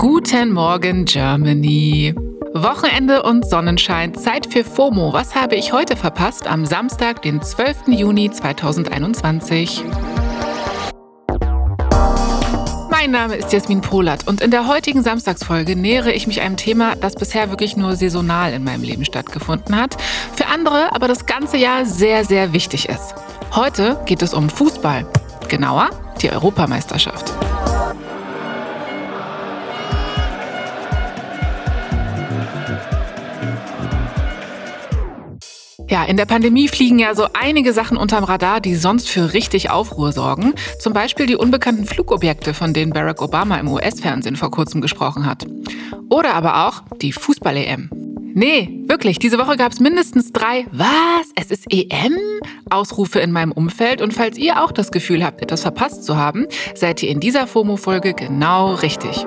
Guten Morgen, Germany. Wochenende und Sonnenschein, Zeit für FOMO. Was habe ich heute verpasst am Samstag, den 12. Juni 2021? Mein Name ist Jasmin Polat und in der heutigen Samstagsfolge nähere ich mich einem Thema, das bisher wirklich nur saisonal in meinem Leben stattgefunden hat, für andere aber das ganze Jahr sehr, sehr wichtig ist. Heute geht es um Fußball, genauer die Europameisterschaft. Ja, in der Pandemie fliegen ja so einige Sachen unterm Radar, die sonst für richtig Aufruhr sorgen. Zum Beispiel die unbekannten Flugobjekte, von denen Barack Obama im US-Fernsehen vor kurzem gesprochen hat. Oder aber auch die Fußball-EM. Nee, wirklich, diese Woche gab es mindestens drei Was? Es ist EM? Ausrufe in meinem Umfeld. Und falls ihr auch das Gefühl habt, etwas verpasst zu haben, seid ihr in dieser FOMO-Folge genau richtig.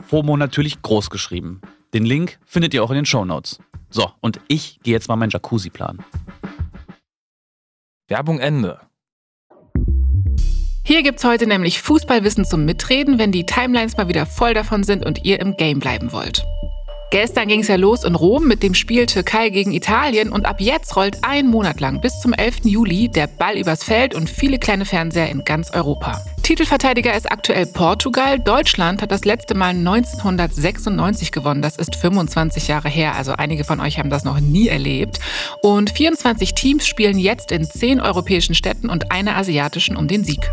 FOMO natürlich groß geschrieben. Den Link findet ihr auch in den Show Notes. So, und ich gehe jetzt mal meinen Jacuzzi planen. Werbung Ende. Hier gibt's heute nämlich Fußballwissen zum Mitreden, wenn die Timelines mal wieder voll davon sind und ihr im Game bleiben wollt. Gestern ging es ja los in Rom mit dem Spiel Türkei gegen Italien und ab jetzt rollt ein Monat lang bis zum 11. Juli der Ball übers Feld und viele kleine Fernseher in ganz Europa. Titelverteidiger ist aktuell Portugal. Deutschland hat das letzte Mal 1996 gewonnen. Das ist 25 Jahre her, also einige von euch haben das noch nie erlebt. Und 24 Teams spielen jetzt in 10 europäischen Städten und einer asiatischen um den Sieg.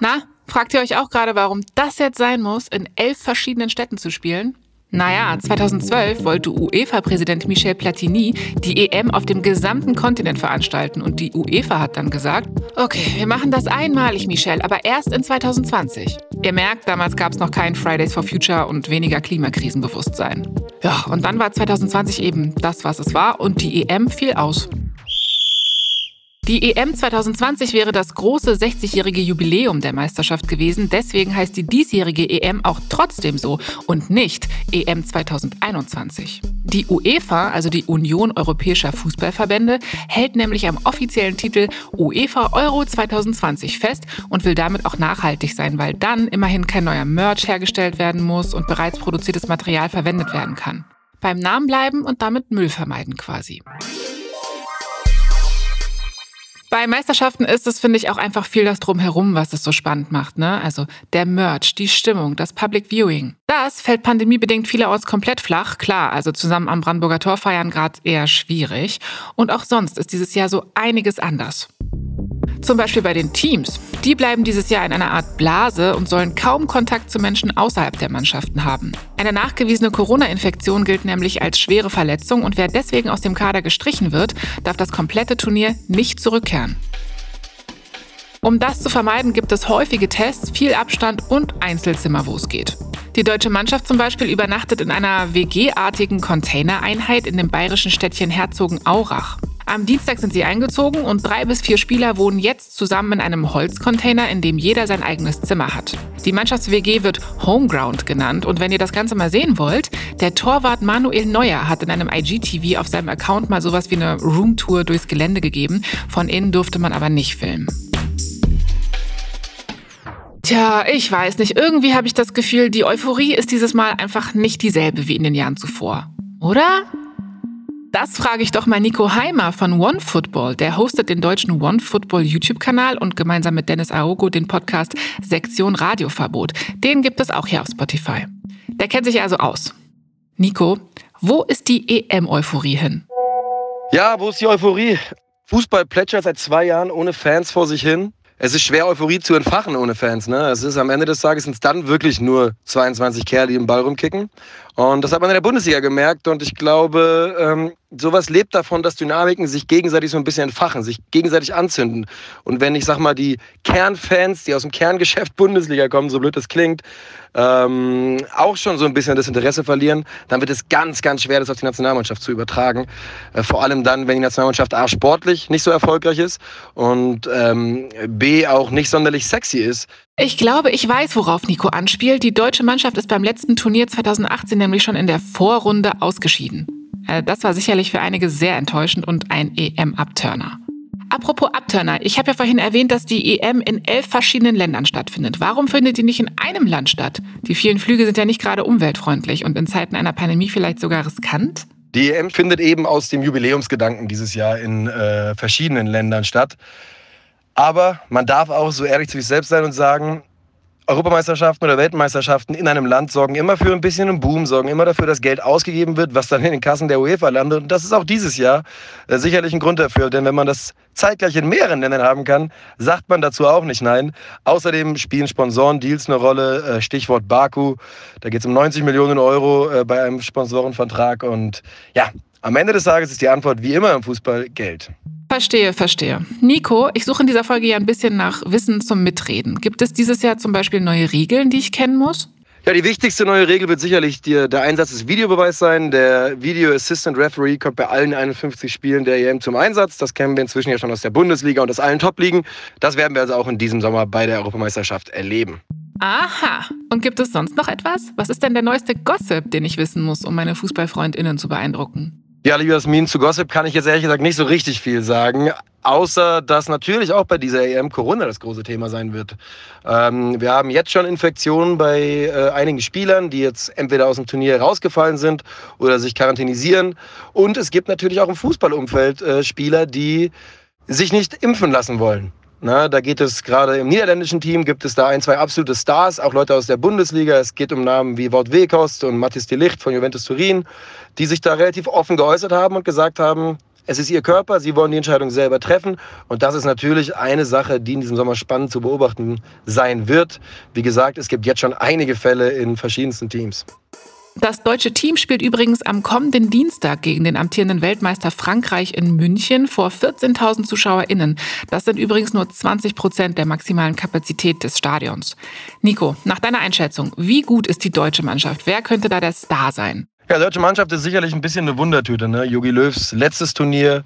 Na, Fragt ihr euch auch gerade, warum das jetzt sein muss, in elf verschiedenen Städten zu spielen? Naja, 2012 wollte UEFA-Präsident Michel Platini die EM auf dem gesamten Kontinent veranstalten und die UEFA hat dann gesagt, okay, wir machen das einmalig, Michel, aber erst in 2020. Ihr merkt, damals gab es noch kein Fridays for Future und weniger Klimakrisenbewusstsein. Ja, und dann war 2020 eben das, was es war und die EM fiel aus. Die EM 2020 wäre das große 60-jährige Jubiläum der Meisterschaft gewesen. Deswegen heißt die diesjährige EM auch trotzdem so und nicht EM 2021. Die UEFA, also die Union Europäischer Fußballverbände, hält nämlich am offiziellen Titel UEFA Euro 2020 fest und will damit auch nachhaltig sein, weil dann immerhin kein neuer Merch hergestellt werden muss und bereits produziertes Material verwendet werden kann. Beim Namen bleiben und damit Müll vermeiden quasi. Bei Meisterschaften ist es, finde ich, auch einfach viel das Drumherum, was es so spannend macht. Ne? Also der Merch, die Stimmung, das Public Viewing. Das fällt pandemiebedingt vielerorts komplett flach. Klar, also zusammen am Brandenburger Tor feiern gerade eher schwierig. Und auch sonst ist dieses Jahr so einiges anders. Zum Beispiel bei den Teams. Die bleiben dieses Jahr in einer Art Blase und sollen kaum Kontakt zu Menschen außerhalb der Mannschaften haben. Eine nachgewiesene Corona-Infektion gilt nämlich als schwere Verletzung und wer deswegen aus dem Kader gestrichen wird, darf das komplette Turnier nicht zurückkehren. Um das zu vermeiden, gibt es häufige Tests, viel Abstand und Einzelzimmer, wo es geht. Die deutsche Mannschaft zum Beispiel übernachtet in einer WG-artigen Containereinheit in dem bayerischen Städtchen Herzogenaurach. Am Dienstag sind sie eingezogen und drei bis vier Spieler wohnen jetzt zusammen in einem Holzcontainer, in dem jeder sein eigenes Zimmer hat. Die Mannschafts-WG wird Homeground genannt und wenn ihr das Ganze mal sehen wollt, der Torwart Manuel Neuer hat in einem IGTV auf seinem Account mal sowas wie eine Roomtour durchs Gelände gegeben. Von innen durfte man aber nicht filmen. Tja, ich weiß nicht. Irgendwie habe ich das Gefühl, die Euphorie ist dieses Mal einfach nicht dieselbe wie in den Jahren zuvor. Oder? Das frage ich doch mal Nico Heimer von OneFootball. Der hostet den deutschen OneFootball YouTube-Kanal und gemeinsam mit Dennis Aogo den Podcast Sektion Radioverbot. Den gibt es auch hier auf Spotify. Der kennt sich also aus. Nico, wo ist die EM-Euphorie hin? Ja, wo ist die Euphorie? Fußball plätschert seit zwei Jahren ohne Fans vor sich hin es ist schwer, Euphorie zu entfachen ohne Fans. Ne? Es ist am Ende des Tages sind es dann wirklich nur 22 Kerle, die den Ball rumkicken. Und das hat man in der Bundesliga gemerkt. Und ich glaube, ähm, sowas lebt davon, dass Dynamiken sich gegenseitig so ein bisschen entfachen, sich gegenseitig anzünden. Und wenn ich sag mal, die Kernfans, die aus dem Kerngeschäft Bundesliga kommen, so blöd das klingt, ähm, auch schon so ein bisschen das Interesse verlieren, dann wird es ganz, ganz schwer, das auf die Nationalmannschaft zu übertragen. Äh, vor allem dann, wenn die Nationalmannschaft A sportlich nicht so erfolgreich ist und ähm, B auch nicht sonderlich sexy ist. Ich glaube, ich weiß, worauf Nico anspielt. Die deutsche Mannschaft ist beim letzten Turnier 2018 nämlich schon in der Vorrunde ausgeschieden. Äh, das war sicherlich für einige sehr enttäuschend und ein EM-Abturner. Apropos Abturner, ich habe ja vorhin erwähnt, dass die EM in elf verschiedenen Ländern stattfindet. Warum findet die nicht in einem Land statt? Die vielen Flüge sind ja nicht gerade umweltfreundlich und in Zeiten einer Pandemie vielleicht sogar riskant. Die EM findet eben aus dem Jubiläumsgedanken dieses Jahr in äh, verschiedenen Ländern statt. Aber man darf auch so ehrlich zu sich selbst sein und sagen, Europameisterschaften oder Weltmeisterschaften in einem Land sorgen immer für ein bisschen einen Boom, sorgen immer dafür, dass Geld ausgegeben wird, was dann in den Kassen der UEFA landet. Und das ist auch dieses Jahr äh, sicherlich ein Grund dafür. Denn wenn man das zeitgleich in mehreren Ländern haben kann, sagt man dazu auch nicht nein. Außerdem spielen Sponsorendeals eine Rolle. Äh, Stichwort Baku. Da geht es um 90 Millionen Euro äh, bei einem Sponsorenvertrag. Und ja, am Ende des Tages ist die Antwort wie immer im Fußball Geld. Verstehe, verstehe. Nico, ich suche in dieser Folge ja ein bisschen nach Wissen zum Mitreden. Gibt es dieses Jahr zum Beispiel neue Regeln, die ich kennen muss? Ja, die wichtigste neue Regel wird sicherlich die, der Einsatz des Videobeweis sein. Der Video Assistant Referee kommt bei allen 51 Spielen der EM zum Einsatz. Das kennen wir inzwischen ja schon aus der Bundesliga und aus allen Top-Ligen. Das werden wir also auch in diesem Sommer bei der Europameisterschaft erleben. Aha. Und gibt es sonst noch etwas? Was ist denn der neueste Gossip, den ich wissen muss, um meine FußballfreundInnen zu beeindrucken? Ja, lieber Jasmin, zu Gossip kann ich jetzt ehrlich gesagt nicht so richtig viel sagen. Außer, dass natürlich auch bei dieser EM Corona das große Thema sein wird. Ähm, wir haben jetzt schon Infektionen bei äh, einigen Spielern, die jetzt entweder aus dem Turnier rausgefallen sind oder sich quarantänisieren. Und es gibt natürlich auch im Fußballumfeld äh, Spieler, die sich nicht impfen lassen wollen. Na, da geht es gerade im niederländischen Team, gibt es da ein, zwei absolute Stars, auch Leute aus der Bundesliga. Es geht um Namen wie Wout Weghorst und Mathis de Licht von Juventus Turin, die sich da relativ offen geäußert haben und gesagt haben, es ist ihr Körper, sie wollen die Entscheidung selber treffen. Und das ist natürlich eine Sache, die in diesem Sommer spannend zu beobachten sein wird. Wie gesagt, es gibt jetzt schon einige Fälle in verschiedensten Teams. Das deutsche Team spielt übrigens am kommenden Dienstag gegen den amtierenden Weltmeister Frankreich in München vor 14.000 ZuschauerInnen. Das sind übrigens nur 20 Prozent der maximalen Kapazität des Stadions. Nico, nach deiner Einschätzung, wie gut ist die deutsche Mannschaft? Wer könnte da der Star sein? Ja, deutsche Mannschaft ist sicherlich ein bisschen eine Wundertüte. Ne? Jogi Löws letztes Turnier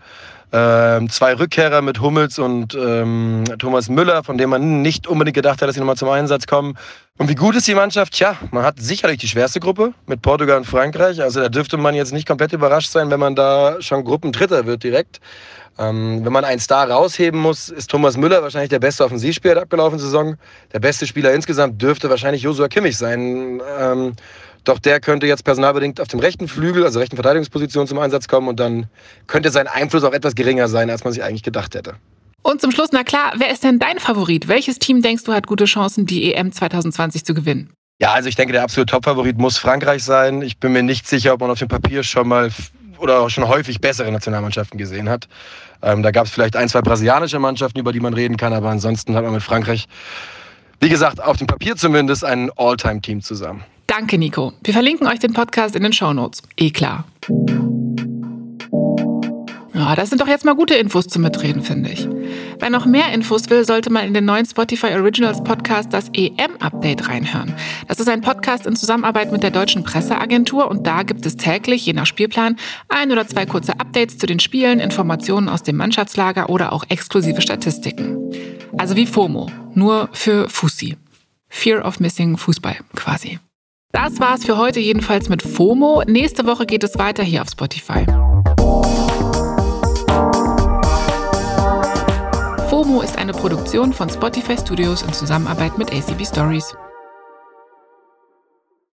ähm, zwei Rückkehrer mit Hummels und ähm, Thomas Müller, von dem man nicht unbedingt gedacht hat, dass sie nochmal zum Einsatz kommen. Und wie gut ist die Mannschaft? Tja, man hat sicherlich die schwerste Gruppe mit Portugal und Frankreich. Also da dürfte man jetzt nicht komplett überrascht sein, wenn man da schon Gruppendritter wird direkt. Ähm, wenn man einen Star rausheben muss, ist Thomas Müller wahrscheinlich der beste Offensivspieler der abgelaufenen Saison. Der beste Spieler insgesamt dürfte wahrscheinlich Josua Kimmich sein. Ähm, doch der könnte jetzt personalbedingt auf dem rechten Flügel, also rechten Verteidigungsposition zum Einsatz kommen und dann könnte sein Einfluss auch etwas geringer sein, als man sich eigentlich gedacht hätte. Und zum Schluss, na klar, wer ist denn dein Favorit? Welches Team denkst du hat gute Chancen, die EM 2020 zu gewinnen? Ja, also ich denke, der absolute Topfavorit muss Frankreich sein. Ich bin mir nicht sicher, ob man auf dem Papier schon mal oder auch schon häufig bessere Nationalmannschaften gesehen hat. Ähm, da gab es vielleicht ein, zwei brasilianische Mannschaften, über die man reden kann, aber ansonsten hat man mit Frankreich, wie gesagt, auf dem Papier zumindest ein All-Time-Team zusammen. Danke, Nico. Wir verlinken euch den Podcast in den Show Notes. Eh klar. Ja, das sind doch jetzt mal gute Infos zum Mitreden, finde ich. Wer noch mehr Infos will, sollte mal in den neuen Spotify Originals Podcast das EM-Update reinhören. Das ist ein Podcast in Zusammenarbeit mit der Deutschen Presseagentur und da gibt es täglich, je nach Spielplan, ein oder zwei kurze Updates zu den Spielen, Informationen aus dem Mannschaftslager oder auch exklusive Statistiken. Also wie FOMO, nur für Fussi. Fear of Missing Fußball quasi. Das war's für heute jedenfalls mit FOMO. Nächste Woche geht es weiter hier auf Spotify. FOMO ist eine Produktion von Spotify Studios in Zusammenarbeit mit ACB Stories.